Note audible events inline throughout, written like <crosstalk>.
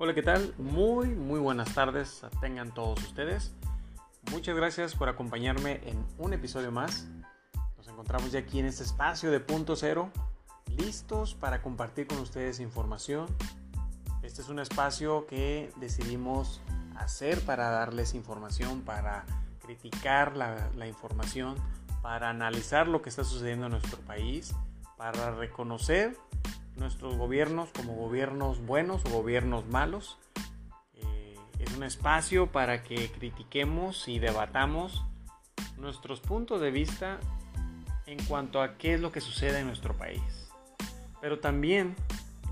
Hola, ¿qué tal? Muy, muy buenas tardes tengan todos ustedes. Muchas gracias por acompañarme en un episodio más. Nos encontramos ya aquí en este espacio de punto cero, listos para compartir con ustedes información. Este es un espacio que decidimos hacer para darles información, para criticar la, la información, para analizar lo que está sucediendo en nuestro país, para reconocer nuestros gobiernos como gobiernos buenos o gobiernos malos. Eh, es un espacio para que critiquemos y debatamos nuestros puntos de vista en cuanto a qué es lo que sucede en nuestro país. Pero también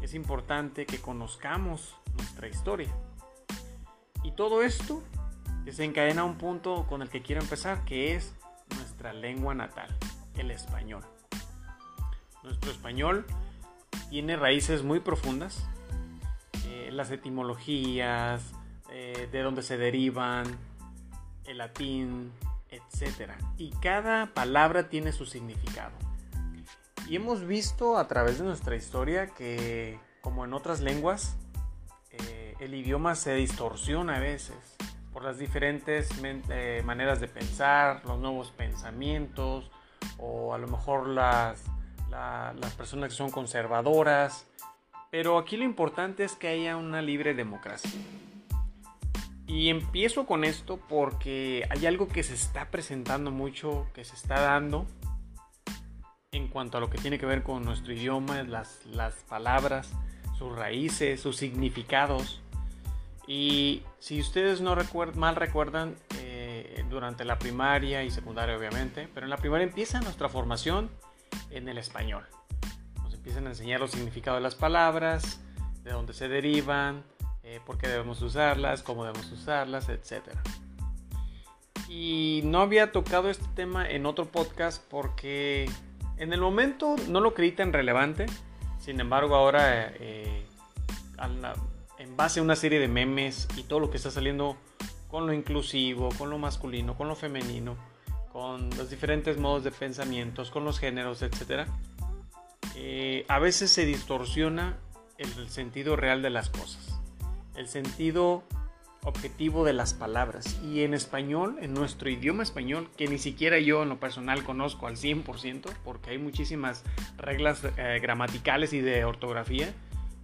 es importante que conozcamos nuestra historia. Y todo esto desencadena un punto con el que quiero empezar, que es nuestra lengua natal, el español. Nuestro español tiene raíces muy profundas, eh, las etimologías, eh, de dónde se derivan, el latín, etc. Y cada palabra tiene su significado. Y hemos visto a través de nuestra historia que, como en otras lenguas, eh, el idioma se distorsiona a veces por las diferentes maneras de pensar, los nuevos pensamientos o a lo mejor las las personas que son conservadoras, pero aquí lo importante es que haya una libre democracia. Y empiezo con esto porque hay algo que se está presentando mucho, que se está dando en cuanto a lo que tiene que ver con nuestro idioma, las, las palabras, sus raíces, sus significados. Y si ustedes no mal recuerdan, eh, durante la primaria y secundaria obviamente, pero en la primaria empieza nuestra formación en el español. Nos empiezan a enseñar los significados de las palabras, de dónde se derivan, eh, por qué debemos usarlas, cómo debemos usarlas, etc. Y no había tocado este tema en otro podcast porque en el momento no lo creí tan relevante. Sin embargo, ahora eh, en base a una serie de memes y todo lo que está saliendo con lo inclusivo, con lo masculino, con lo femenino, con los diferentes modos de pensamientos, con los géneros, etc., eh, a veces se distorsiona el sentido real de las cosas, el sentido objetivo de las palabras. Y en español, en nuestro idioma español, que ni siquiera yo en lo personal conozco al 100%, porque hay muchísimas reglas eh, gramaticales y de ortografía,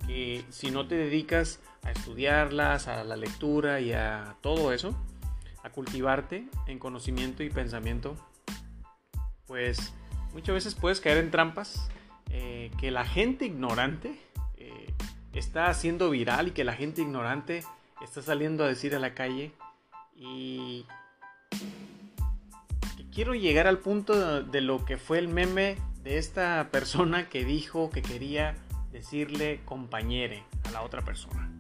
que si no te dedicas a estudiarlas, a la lectura y a todo eso, a cultivarte en conocimiento y pensamiento, pues muchas veces puedes caer en trampas eh, que la gente ignorante eh, está haciendo viral y que la gente ignorante está saliendo a decir a la calle y quiero llegar al punto de lo que fue el meme de esta persona que dijo que quería decirle compañere a la otra persona.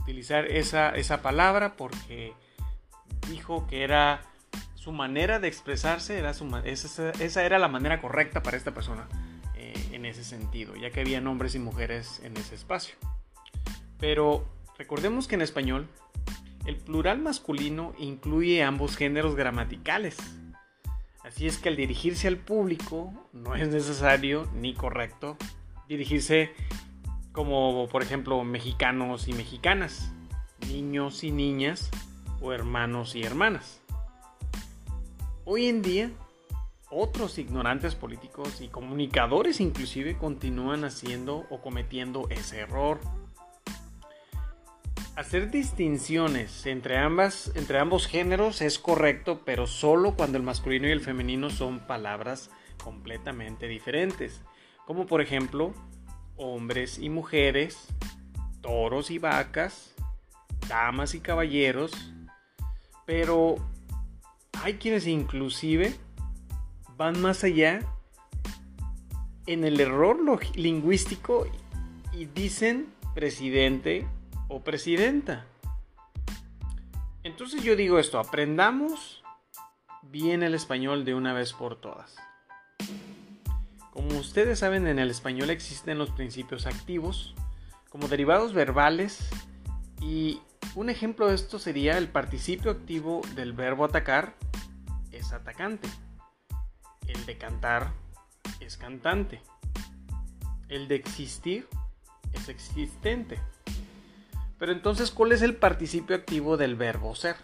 Utilizar esa, esa palabra porque dijo que era su manera de expresarse, era su, esa, esa era la manera correcta para esta persona eh, en ese sentido, ya que había hombres y mujeres en ese espacio. Pero recordemos que en español el plural masculino incluye ambos géneros gramaticales. Así es que al dirigirse al público no es necesario ni correcto dirigirse como por ejemplo mexicanos y mexicanas, niños y niñas, o hermanos y hermanas. Hoy en día, otros ignorantes políticos y comunicadores inclusive continúan haciendo o cometiendo ese error. Hacer distinciones entre, ambas, entre ambos géneros es correcto, pero solo cuando el masculino y el femenino son palabras completamente diferentes, como por ejemplo hombres y mujeres, toros y vacas, damas y caballeros, pero hay quienes inclusive van más allá en el error lingüístico y dicen presidente o presidenta. Entonces yo digo esto, aprendamos bien el español de una vez por todas. Como ustedes saben, en el español existen los principios activos como derivados verbales y un ejemplo de esto sería el participio activo del verbo atacar es atacante. El de cantar es cantante. El de existir es existente. Pero entonces, ¿cuál es el participio activo del verbo ser?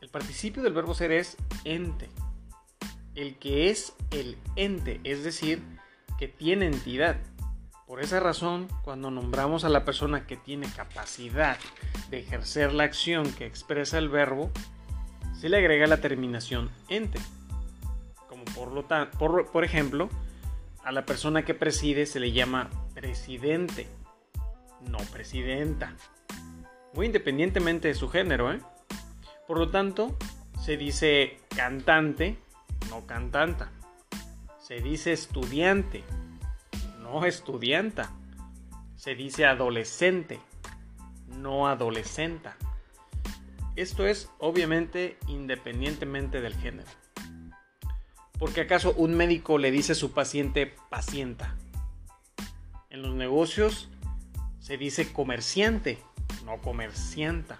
El participio del verbo ser es ente. El que es el ente, es decir, que tiene entidad. Por esa razón, cuando nombramos a la persona que tiene capacidad de ejercer la acción que expresa el verbo, se le agrega la terminación ente. Como por, lo por, por ejemplo, a la persona que preside se le llama presidente no presidenta. Muy independientemente de su género, ¿eh? Por lo tanto, se dice cantante, no cantanta. Se dice estudiante, no estudianta. Se dice adolescente, no adolescenta. Esto es obviamente independientemente del género. Porque acaso un médico le dice a su paciente pacienta. En los negocios se dice comerciante, no comercianta.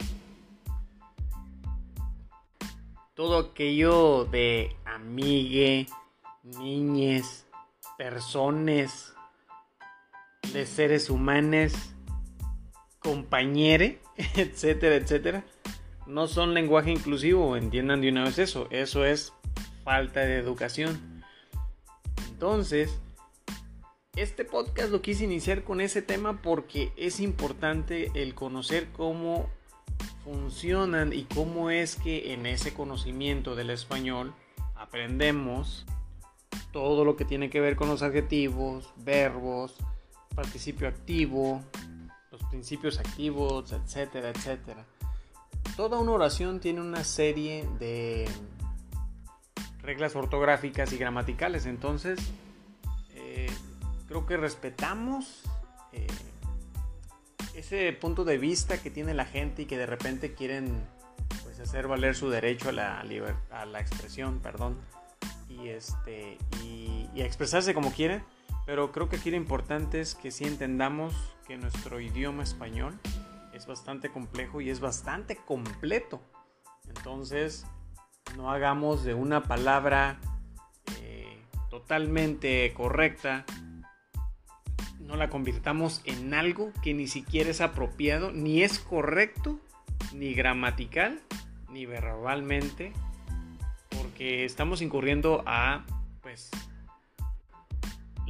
Todo aquello de amigue, niñes, personas, de seres humanos, compañere, <laughs> etcétera, etcétera, no son lenguaje inclusivo, entiendan de una vez eso, eso es falta de educación. Entonces, este podcast lo quise iniciar con ese tema porque es importante el conocer cómo funcionan y cómo es que en ese conocimiento del español aprendemos todo lo que tiene que ver con los adjetivos, verbos, participio activo, los principios activos, etcétera, etcétera. Toda una oración tiene una serie de reglas ortográficas y gramaticales, entonces creo que respetamos eh, ese punto de vista que tiene la gente y que de repente quieren pues, hacer valer su derecho a la, a la expresión, perdón, y, este, y, y, a expresarse como quieren. Pero creo que aquí lo importante es que sí entendamos que nuestro idioma español es bastante complejo y es bastante completo. Entonces, no hagamos de una palabra eh, totalmente correcta no la convirtamos en algo que ni siquiera es apropiado, ni es correcto, ni gramatical, ni verbalmente, porque estamos incurriendo a,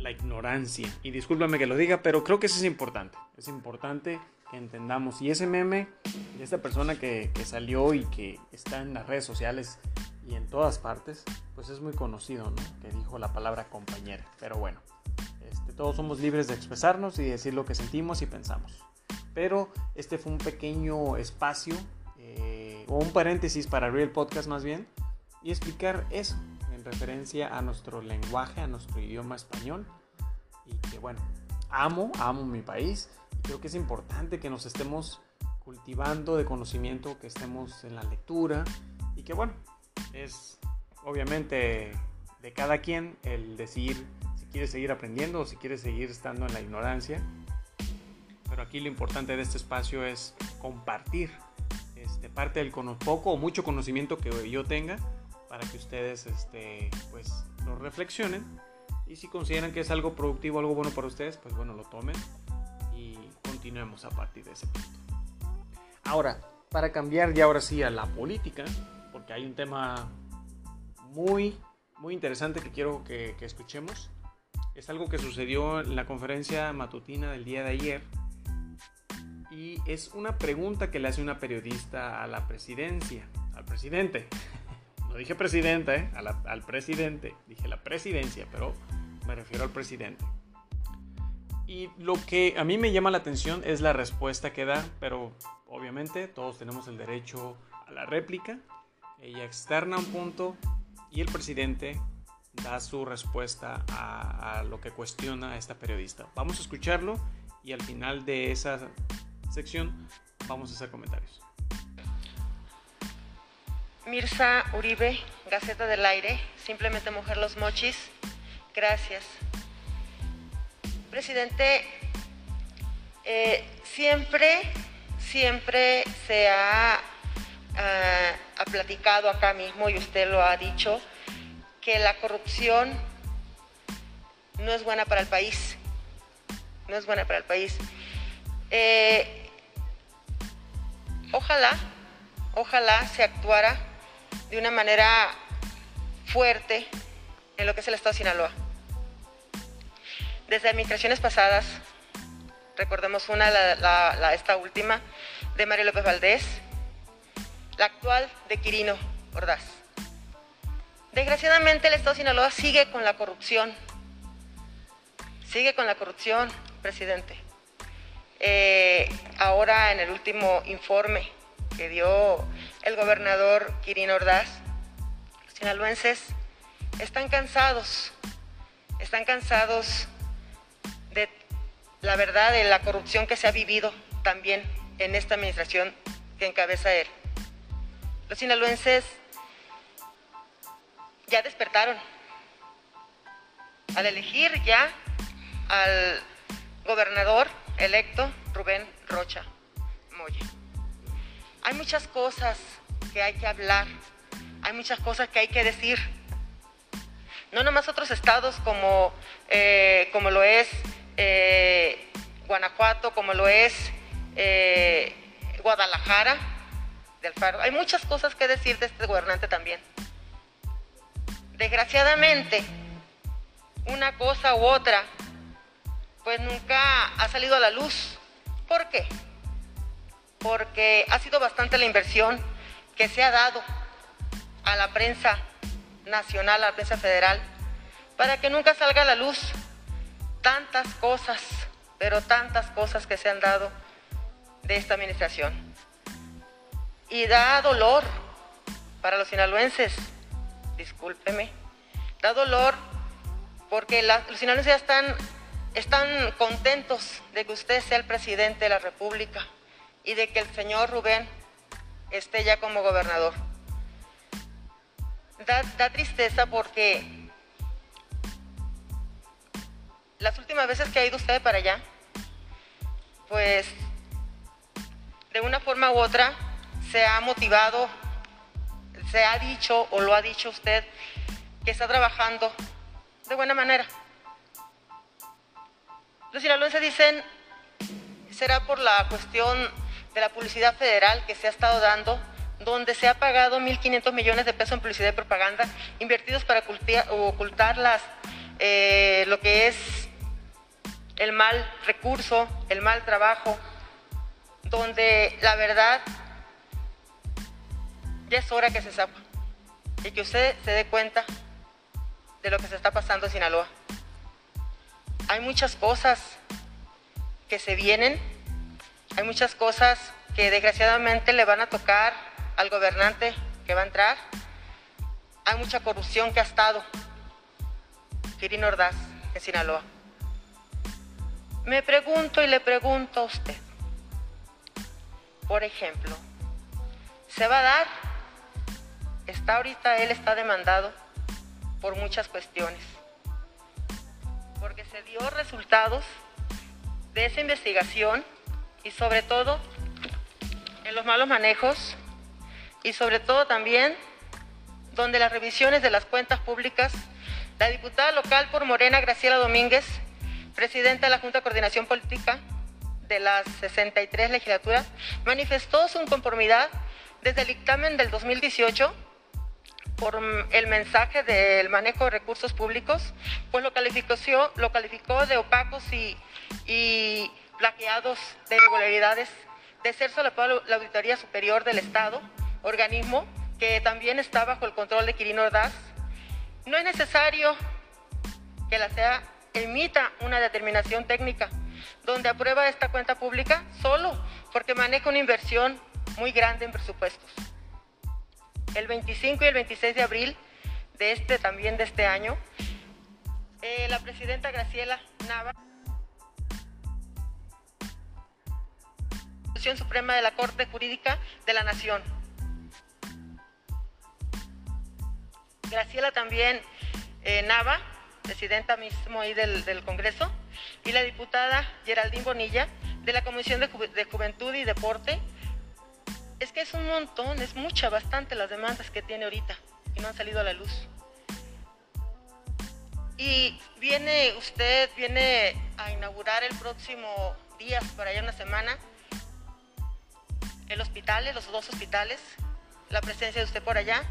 la ignorancia. Y discúlpame que lo diga, pero creo que eso es importante. Es importante que entendamos. Y ese meme de esta persona que, que salió y que está en las redes sociales y en todas partes, pues es muy conocido, ¿no? Que dijo la palabra compañera. Pero bueno. Todos somos libres de expresarnos y decir lo que sentimos y pensamos. Pero este fue un pequeño espacio eh, o un paréntesis para abrir el podcast más bien y explicar eso en referencia a nuestro lenguaje, a nuestro idioma español. Y que bueno, amo, amo mi país. Creo que es importante que nos estemos cultivando de conocimiento, que estemos en la lectura y que bueno, es obviamente de cada quien el decir quieres seguir aprendiendo o si quieres seguir estando en la ignorancia. Pero aquí lo importante de este espacio es compartir este, parte del poco o mucho conocimiento que yo tenga para que ustedes este, pues, lo reflexionen y si consideran que es algo productivo, algo bueno para ustedes, pues bueno, lo tomen y continuemos a partir de ese punto. Ahora, para cambiar ya ahora sí a la política, porque hay un tema muy, muy interesante que quiero que, que escuchemos es algo que sucedió en la conferencia matutina del día de ayer y es una pregunta que le hace una periodista a la presidencia, al presidente. No dije presidenta, ¿eh? al presidente. Dije la presidencia, pero me refiero al presidente. Y lo que a mí me llama la atención es la respuesta que da, pero obviamente todos tenemos el derecho a la réplica. Ella externa un punto y el presidente da su respuesta a, lo que cuestiona a esta periodista. Vamos a escucharlo y al final de esa sección vamos a hacer comentarios. Mirza Uribe, Gaceta del Aire, simplemente Mujer Los Mochis, gracias. Presidente, eh, siempre, siempre se ha, ah, ha platicado acá mismo y usted lo ha dicho, que la corrupción no es buena para el país. No es buena para el país. Eh, ojalá, ojalá se actuara de una manera fuerte en lo que es el Estado de Sinaloa. Desde administraciones pasadas, recordemos una, la, esta última, de María López Valdés, la actual de Quirino Ordaz. Desgraciadamente el Estado de Sinaloa sigue con la corrupción, sigue con la corrupción, presidente. Eh, ahora en el último informe que dio el gobernador Quirino Ordaz, los sinaloenses están cansados, están cansados de la verdad de la corrupción que se ha vivido también en esta administración que encabeza él. Los sinaloenses ya despertaron al elegir ya al gobernador electo Rubén Rocha Moya. Hay muchas cosas que hay que hablar, hay muchas cosas que hay que decir. No nomás otros estados como, eh, como lo es eh, Guanajuato, como lo es eh, Guadalajara, del Faro. Hay muchas cosas que decir de este gobernante también. Desgraciadamente, una cosa u otra, pues nunca ha salido a la luz. ¿Por qué? Porque ha sido bastante la inversión que se ha dado a la prensa nacional, a la prensa federal, para que nunca salga a la luz tantas cosas, pero tantas cosas que se han dado de esta administración. Y da dolor para los sinaloenses, discúlpeme, da dolor porque los sinaloenses ya están, están contentos de que usted sea el presidente de la República y de que el señor Rubén esté ya como gobernador. Da, tristeza porque las últimas veces que ha ido usted para allá, pues de una forma u otra se ha motivado, se ha dicho o lo ha dicho usted que está trabajando de buena manera. Los sinaloenses dicen, será por la cuestión de la publicidad federal que se ha estado dando, donde se ha pagado 1.500 millones de pesos en publicidad y propaganda invertidos para ocultar, eh, lo que es el mal recurso, el mal trabajo, donde la verdad ya es hora que se sepa y que usted se dé cuenta de lo que se está pasando en Sinaloa. Hay muchas cosas que se vienen, hay muchas cosas que desgraciadamente le van a tocar al gobernante que va a entrar. Hay mucha corrupción que ha estado. Quirino Ordaz en Sinaloa. Me pregunto y le pregunto a usted, por ejemplo, ¿se va a dar? Está ahorita, él está demandado por muchas cuestiones, porque se dio resultados de esa investigación y sobre todo en los malos manejos y sobre todo también donde las revisiones de las cuentas públicas, la diputada local por Morena, Graciela Domínguez, presidenta de la Junta de Coordinación Política de las 63 legislaturas, manifestó su inconformidad desde el dictamen del 2018 por el mensaje del manejo de recursos públicos, pues lo calificó, lo calificó de opacos y, y plaqueados de irregularidades, de ser solapado la Auditoría Superior del Estado, organismo que también está bajo el control de Quirino Ordaz. No es necesario que la sea emita una determinación técnica donde aprueba esta cuenta pública solo porque maneja una inversión muy grande en presupuestos. El 25 y el 26 de abril de este también de este año, eh, la presidenta Graciela Nava, Suprema de la Corte Jurídica de la Nación. Graciela también eh, Nava presidenta mismo ahí del, Congreso, y la diputada Geraldine Bonilla, de la Comisión de, Juventud y Deporte. Es que es un montón, es mucha, bastante las demandas que tiene ahorita y no han salido a la luz. Y viene usted, viene a inaugurar el próximo día, para allá una semana, el hospital, los dos hospitales, la presencia de usted por allá,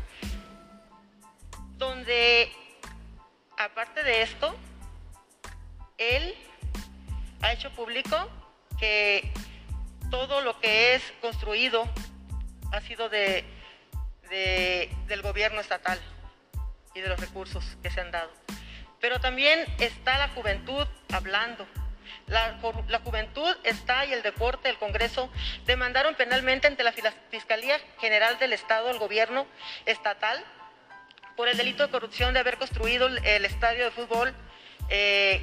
donde aparte de esto, él ha hecho público que todo lo que es construido ha sido de, del gobierno estatal y de los recursos que se han dado. Pero también está la juventud hablando. La, juventud está y el deporte, el Congreso, demandaron penalmente ante la Fiscalía General del Estado, el gobierno estatal, por el delito de corrupción de haber construido el estadio de fútbol eh,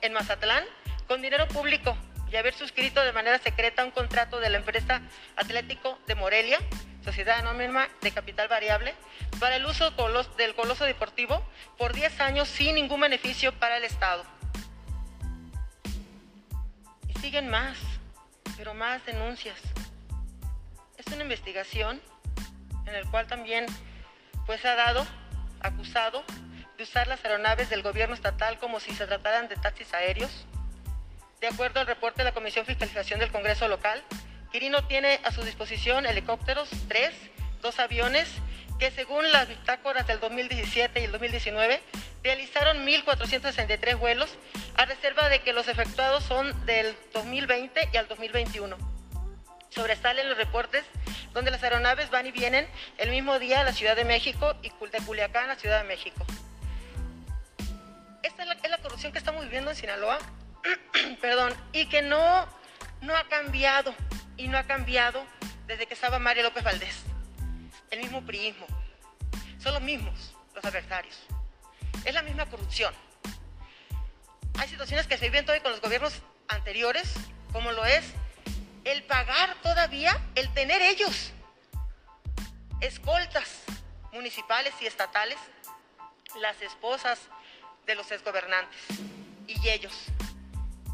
en Mazatlán con dinero público y haber suscrito de manera secreta un contrato de la empresa Atlético de Morelia, sociedad anónima de capital variable, para el uso del coloso deportivo por 10 años sin ningún beneficio para el Estado. Siguen más, pero más denuncias. Es una investigación en el cual también pues ha dado acusado de usar las aeronaves del gobierno estatal como si se trataran de taxis aéreos de acuerdo al reporte de la Comisión Fiscalización del Congreso Local, Quirino tiene a su disposición helicópteros, tres, dos aviones, que según las bitácoras del 2017 y el 2019 realizaron 1.463 vuelos, a reserva de que los efectuados son del 2020 y al 2021. Sobresalen los reportes donde las aeronaves van y vienen el mismo día a la Ciudad de México y de Culiacán a la Ciudad de México. Esta es la, corrupción que estamos viviendo en Sinaloa <clears throat> perdón, y que no, no ha cambiado, y no ha cambiado desde que estaba María López Valdés. El mismo priismo. Son los mismos los adversarios. Es la misma corrupción. Hay situaciones que se viven todavía con los gobiernos anteriores, como lo es el pagar todavía, el tener ellos escoltas municipales y estatales, las esposas de los exgobernantes y ellos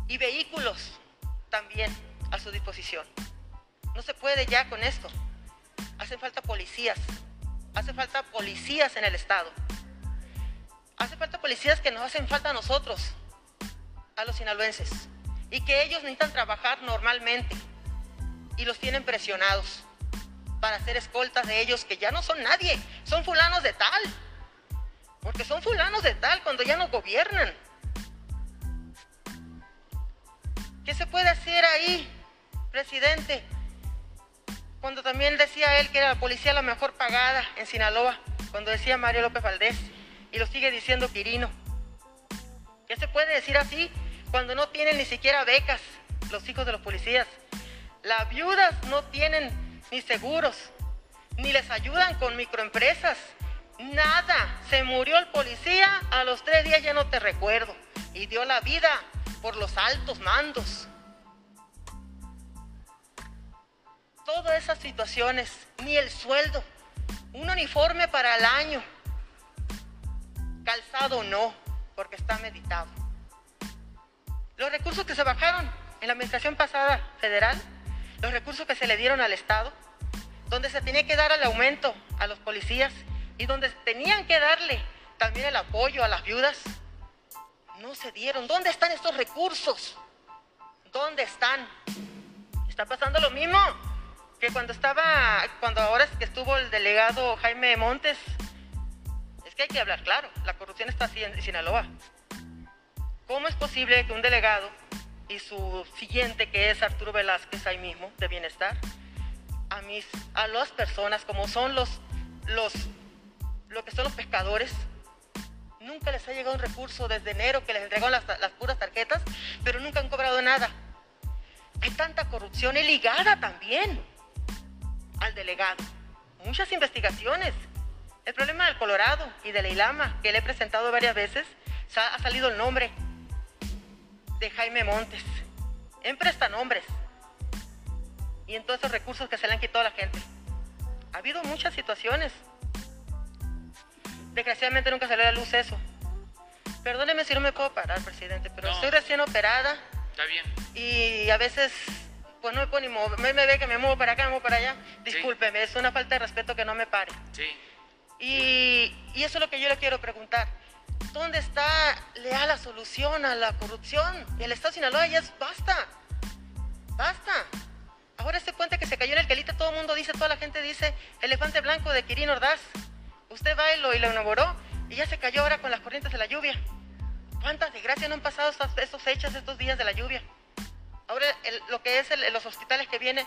y vehículos también a su disposición. No se puede ya con esto. Hacen falta policías. Hace falta policías en el Estado. Hace falta policías que nos hacen falta a nosotros, a los sinaloenses. Y que ellos necesitan trabajar normalmente. Y los tienen presionados para hacer escoltas de ellos que ya no son nadie. Son fulanos de tal. Porque son fulanos de tal cuando ya no gobiernan. ¿Qué se puede hacer ahí, presidente? Cuando también decía él que era la policía la mejor pagada en Sinaloa, cuando decía Mario López Valdés, y lo sigue diciendo Quirino. ¿Qué se puede decir así cuando no tienen ni siquiera becas los hijos de los policías? Las viudas no tienen ni seguros, ni les ayudan con microempresas. Nada. Se murió el policía, a los tres días ya no te recuerdo. Y dio la vida por los altos mandos. Todas esas situaciones, ni el sueldo, un uniforme para el año, calzado no, porque está meditado. Los recursos que se bajaron en la administración pasada federal, los recursos que se le dieron al Estado, donde se tenía que dar el aumento a los policías y donde tenían que darle también el apoyo a las viudas, no se dieron. ¿Dónde están estos recursos? ¿Dónde están? Está pasando lo mismo que cuando estaba, cuando ahora es que estuvo el delegado Jaime Montes. Que hay que hablar claro, la corrupción está así en Sinaloa. ¿Cómo es posible que un delegado y su siguiente, que es Arturo Velázquez ahí mismo, de Bienestar, a, mis, a las personas como son los, los, lo que son los pescadores, Nunca les ha llegado un recurso desde enero que les entregó las, puras tarjetas, pero nunca han cobrado nada. Hay tanta corrupción y ligada también al delegado. Muchas investigaciones. El problema del Colorado y de la Ilama, que le he presentado varias veces, ha salido el nombre de Jaime Montes en prestanombres y en todos esos recursos que se le han quitado a la gente. Ha habido muchas situaciones Desgraciadamente nunca salió a la luz eso. Perdóneme si no me puedo parar, presidente, pero estoy recién operada. Está bien. Y a veces, pues no me puedo ni mover. Me, ve que me muevo para acá, me muevo para allá. Discúlpeme, es una falta de respeto que no me pare. Sí. Y, y eso es lo que yo le quiero preguntar. ¿Dónde está leal la solución a la corrupción? El Estado de Sinaloa ya es basta. Basta. Ahora ese puente que se cayó en el Quelite, todo el mundo dice, toda la gente dice, elefante blanco de Quirino Ordaz. Usted va y lo, y inauguró y ya se cayó ahora con las corrientes de la lluvia. ¿Cuántas desgracias no han pasado estos hechos, estos días de la lluvia? Ahora lo que es los hospitales que vienen,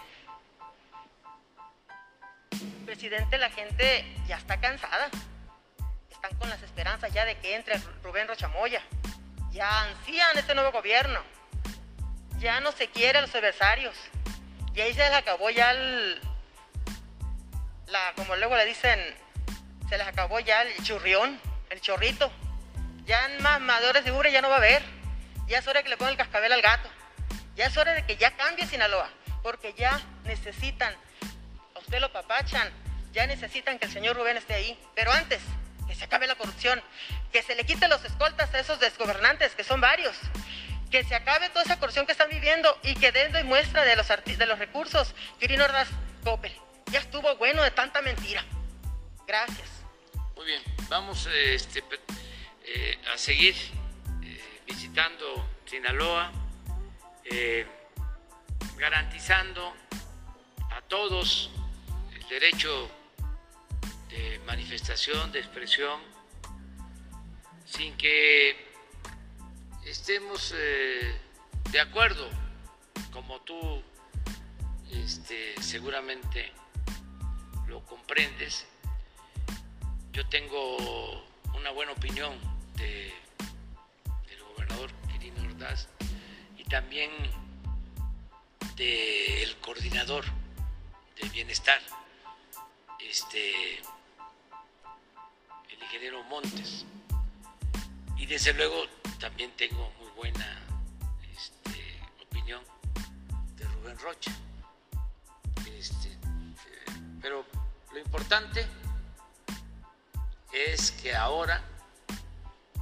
presidente, la gente ya está cansada. Están con las esperanzas ya de que entre Rubén Rochamoya. Ya ansían este nuevo gobierno. Ya no se quiere a los adversarios. Y ahí se les acabó ya el, la, como luego le dicen, se les acabó ya el churrión, el chorrito. Ya en más madores de ubre ya no va a haber. Ya es hora que le pongan el cascabel al gato. Ya es hora de que ya cambie Sinaloa. Porque ya necesitan, a usted lo papachan, ya necesitan que el señor Rubén esté ahí. Pero antes, que se acabe la corrupción, que se le quite los escoltas a esos desgobernantes, que son varios. Que se acabe toda esa corrupción que están viviendo y que den muestra de los, de los recursos. Quirino Ordaz Coppel. Ya estuvo bueno de tanta mentira. Gracias. Muy bien, vamos este, eh, a seguir eh, visitando Sinaloa, eh, garantizando a todos el derecho de manifestación, de expresión, sin que estemos de acuerdo, como tú este, seguramente lo comprendes. Yo tengo una buena opinión del gobernador Quirino Ordaz y también del coordinador de bienestar, este, ingeniero Montes. Y desde luego también tengo muy buena este, opinión de Rubén Rocha. Este, eh, pero lo importante es que ahora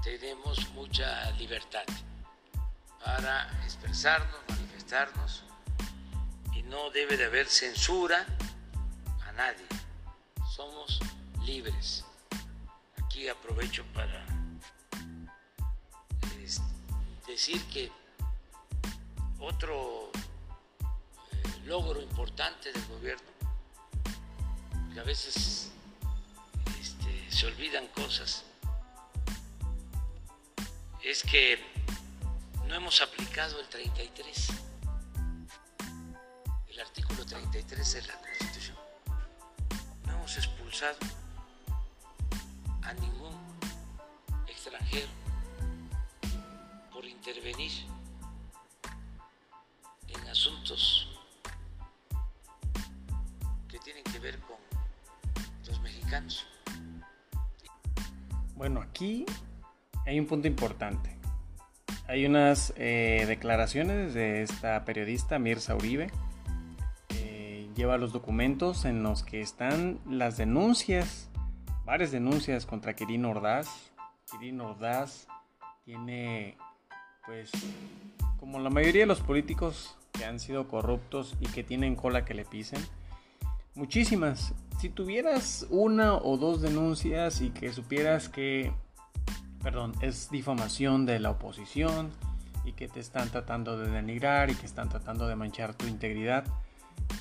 tenemos mucha libertad para expresarnos, manifestarnos y no debe de haber censura a nadie. Somos libres. Aprovecho para decir que otro eh, logro importante del gobierno, que a veces este, se olvidan cosas, es que no hemos aplicado el 33, el artículo 33 de la Constitución. No hemos expulsado a ningún extranjero por intervenir en asuntos que tienen que ver con los mexicanos. Bueno, aquí hay un punto importante. Hay unas eh, declaraciones de esta periodista Mirza Uribe. lleva los documentos en los que están las denuncias, varias denuncias contra Quirino Ordaz. Quirino Ordaz tiene, pues, como la mayoría de los políticos que han sido corruptos y que tienen cola que le pisen, muchísimas. Si tuvieras una o dos denuncias y que supieras que perdón, es difamación de la oposición y que te están tratando de denigrar y que están tratando de manchar tu integridad.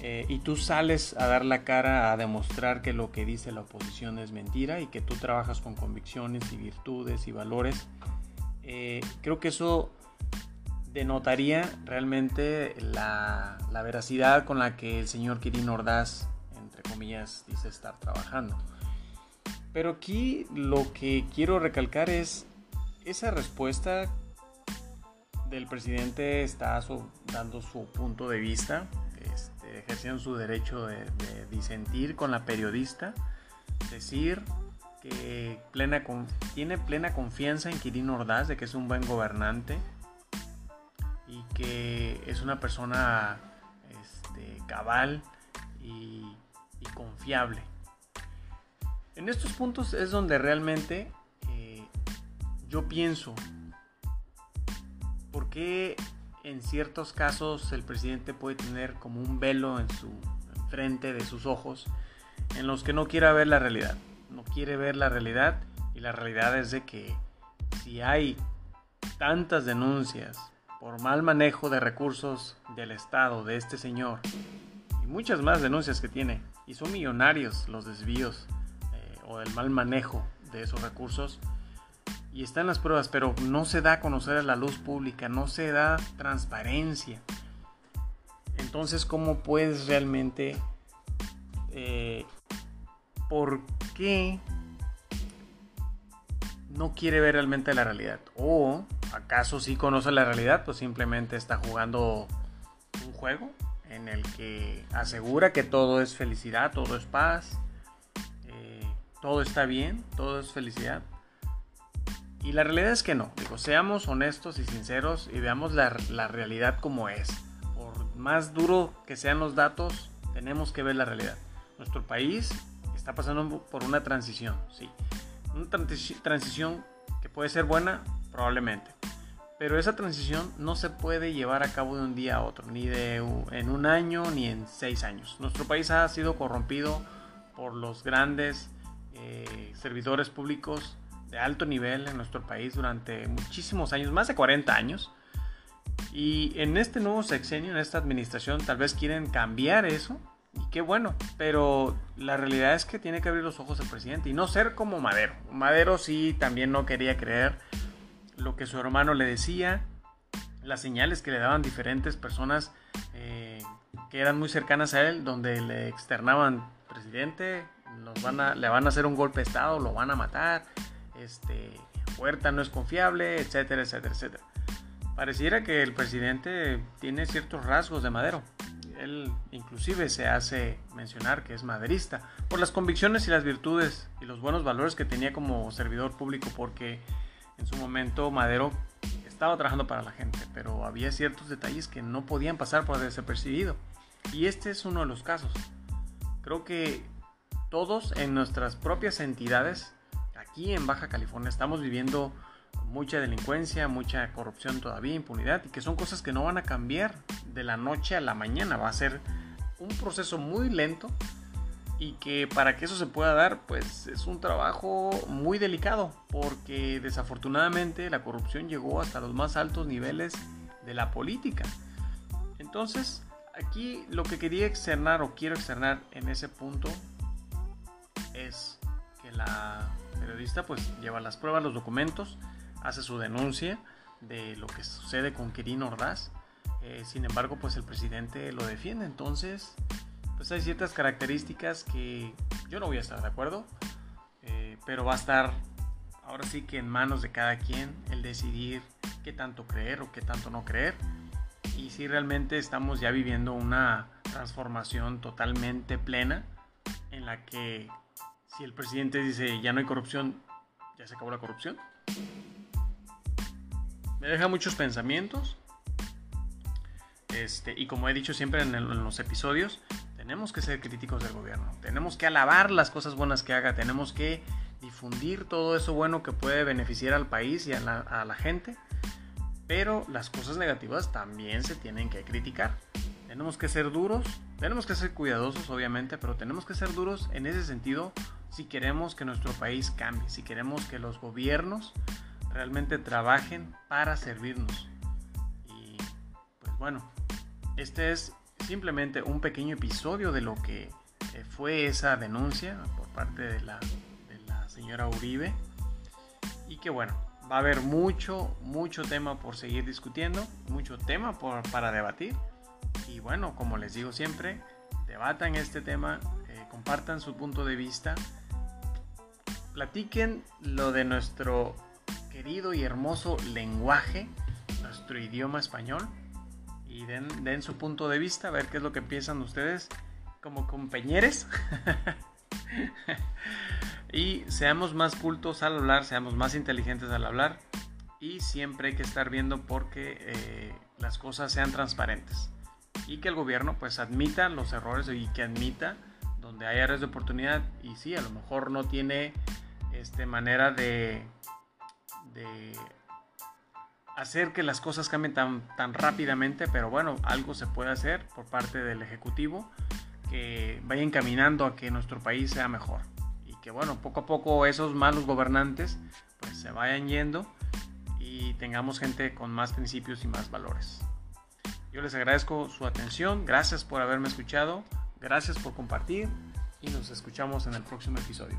Eh, y tú sales a dar la cara a demostrar que lo que dice la oposición es mentira y que tú trabajas con convicciones y virtudes y valores, eh, creo que eso denotaría realmente la, la, veracidad con la que el señor Kirin Ordaz, entre comillas, dice estar trabajando. Pero aquí lo que quiero recalcar es esa respuesta del presidente está dando su punto de vista, este, ejerciendo su derecho de, disentir con la periodista, decir que plena, tiene plena confianza en Quirino Ordaz de que es un buen gobernante y que es una persona este, cabal y confiable. En estos puntos es donde realmente eh, yo pienso, ¿por qué en ciertos casos el presidente puede tener como un velo en su frente de sus ojos en los que no quiere ver la realidad? No quiere ver la realidad y la realidad es de que si hay tantas denuncias por mal manejo de recursos del Estado de este señor muchas más denuncias que tiene. Y son millonarios los desvíos eh, o el mal manejo de esos recursos. Y están las pruebas, pero no se da a conocer a la luz pública, no se da transparencia. Entonces, ¿cómo puedes realmente... Eh, ¿Por qué no quiere ver realmente la realidad? ¿O acaso sí conoce la realidad? Pues simplemente está jugando un juego en el que asegura que todo es felicidad, todo es paz, eh, todo está bien, todo es felicidad. Y la realidad es que no. Digo, seamos honestos y sinceros y veamos la, la realidad como es. Por más duro que sean los datos, tenemos que ver la realidad. Nuestro país está pasando por una transición, sí. Una transición que puede ser buena, probablemente. Pero esa transición no se puede llevar a cabo de un día a otro, ni de en un año ni en seis años. Nuestro país ha sido corrompido por los grandes eh, servidores públicos de alto nivel en nuestro país durante muchísimos años, más de 40 años. Y en este nuevo sexenio, en esta administración, tal vez quieren cambiar eso. Y qué bueno, pero la realidad es que tiene que abrir los ojos el presidente y no ser como Madero. Madero sí también no quería creer lo que su hermano le decía, las señales que le daban diferentes personas eh, que eran muy cercanas a él, donde le externaban, presidente, nos van a, le van a hacer un golpe de Estado, lo van a matar, este, Huerta no es confiable, etcétera, etcétera, etcétera. Pareciera que el presidente tiene ciertos rasgos de Madero. Él inclusive se hace mencionar que es maderista por las convicciones y las virtudes y los buenos valores que tenía como servidor público, porque en su momento Madero estaba trabajando para la gente, pero había ciertos detalles que no podían pasar por desapercibido. Y este es uno de los casos. Creo que todos en nuestras propias entidades, aquí en Baja California, estamos viviendo mucha delincuencia, mucha corrupción todavía, impunidad, y que son cosas que no van a cambiar de la noche a la mañana. Va a ser un proceso muy lento y que para que eso se pueda dar, pues es un trabajo muy delicado, porque desafortunadamente la corrupción llegó hasta los más altos niveles de la política. Entonces, aquí lo que quería externar o quiero externar en ese punto es que la periodista pues lleva las pruebas, los documentos, hace su denuncia de lo que sucede con Quirino Ordaz. Eh, sin embargo, pues el presidente lo defiende. Entonces, pues hay ciertas características que yo no voy a estar de acuerdo, eh, pero va a estar ahora sí que en manos de cada quien el decidir qué tanto creer o qué tanto no creer y si realmente estamos ya viviendo una transformación totalmente plena en la que si el presidente dice ya no hay corrupción, ya se acabó la corrupción. Me deja muchos pensamientos. Este, y como he dicho siempre en los episodios, tenemos que ser críticos del gobierno, tenemos que alabar las cosas buenas que haga, tenemos que difundir todo eso bueno que puede beneficiar al país y a la, gente, pero las cosas negativas también se tienen que criticar. Tenemos que ser duros, tenemos que ser cuidadosos obviamente, pero tenemos que ser duros en ese sentido si queremos que nuestro país cambie, si queremos que los gobiernos realmente trabajen para servirnos. Y pues bueno, este es simplemente un pequeño episodio de lo que eh, fue esa denuncia por parte de la, señora Uribe. Y que bueno, va a haber mucho, mucho tema por seguir discutiendo, mucho tema por, para debatir. Y bueno, como les digo siempre, debatan este tema, eh, compartan su punto de vista, platiquen lo de nuestro querido y hermoso lenguaje, nuestro idioma español y den, su punto de vista, a ver qué es lo que piensan ustedes como compañeros. <laughs> y seamos más cultos al hablar, seamos más inteligentes al hablar y siempre hay que estar viendo porque eh, las cosas sean transparentes y que el gobierno pues admita los errores y que admita donde hay áreas de oportunidad y sí, a lo mejor no tiene este, manera de, hacer que las cosas cambien tan, tan rápidamente, pero bueno, algo se puede hacer por parte del Ejecutivo que vaya encaminando a que nuestro país sea mejor. Y que bueno, poco a poco esos malos gobernantes pues se vayan yendo y tengamos gente con más principios y más valores. Yo les agradezco su atención, gracias por haberme escuchado. Gracias por compartir y nos escuchamos en el próximo episodio.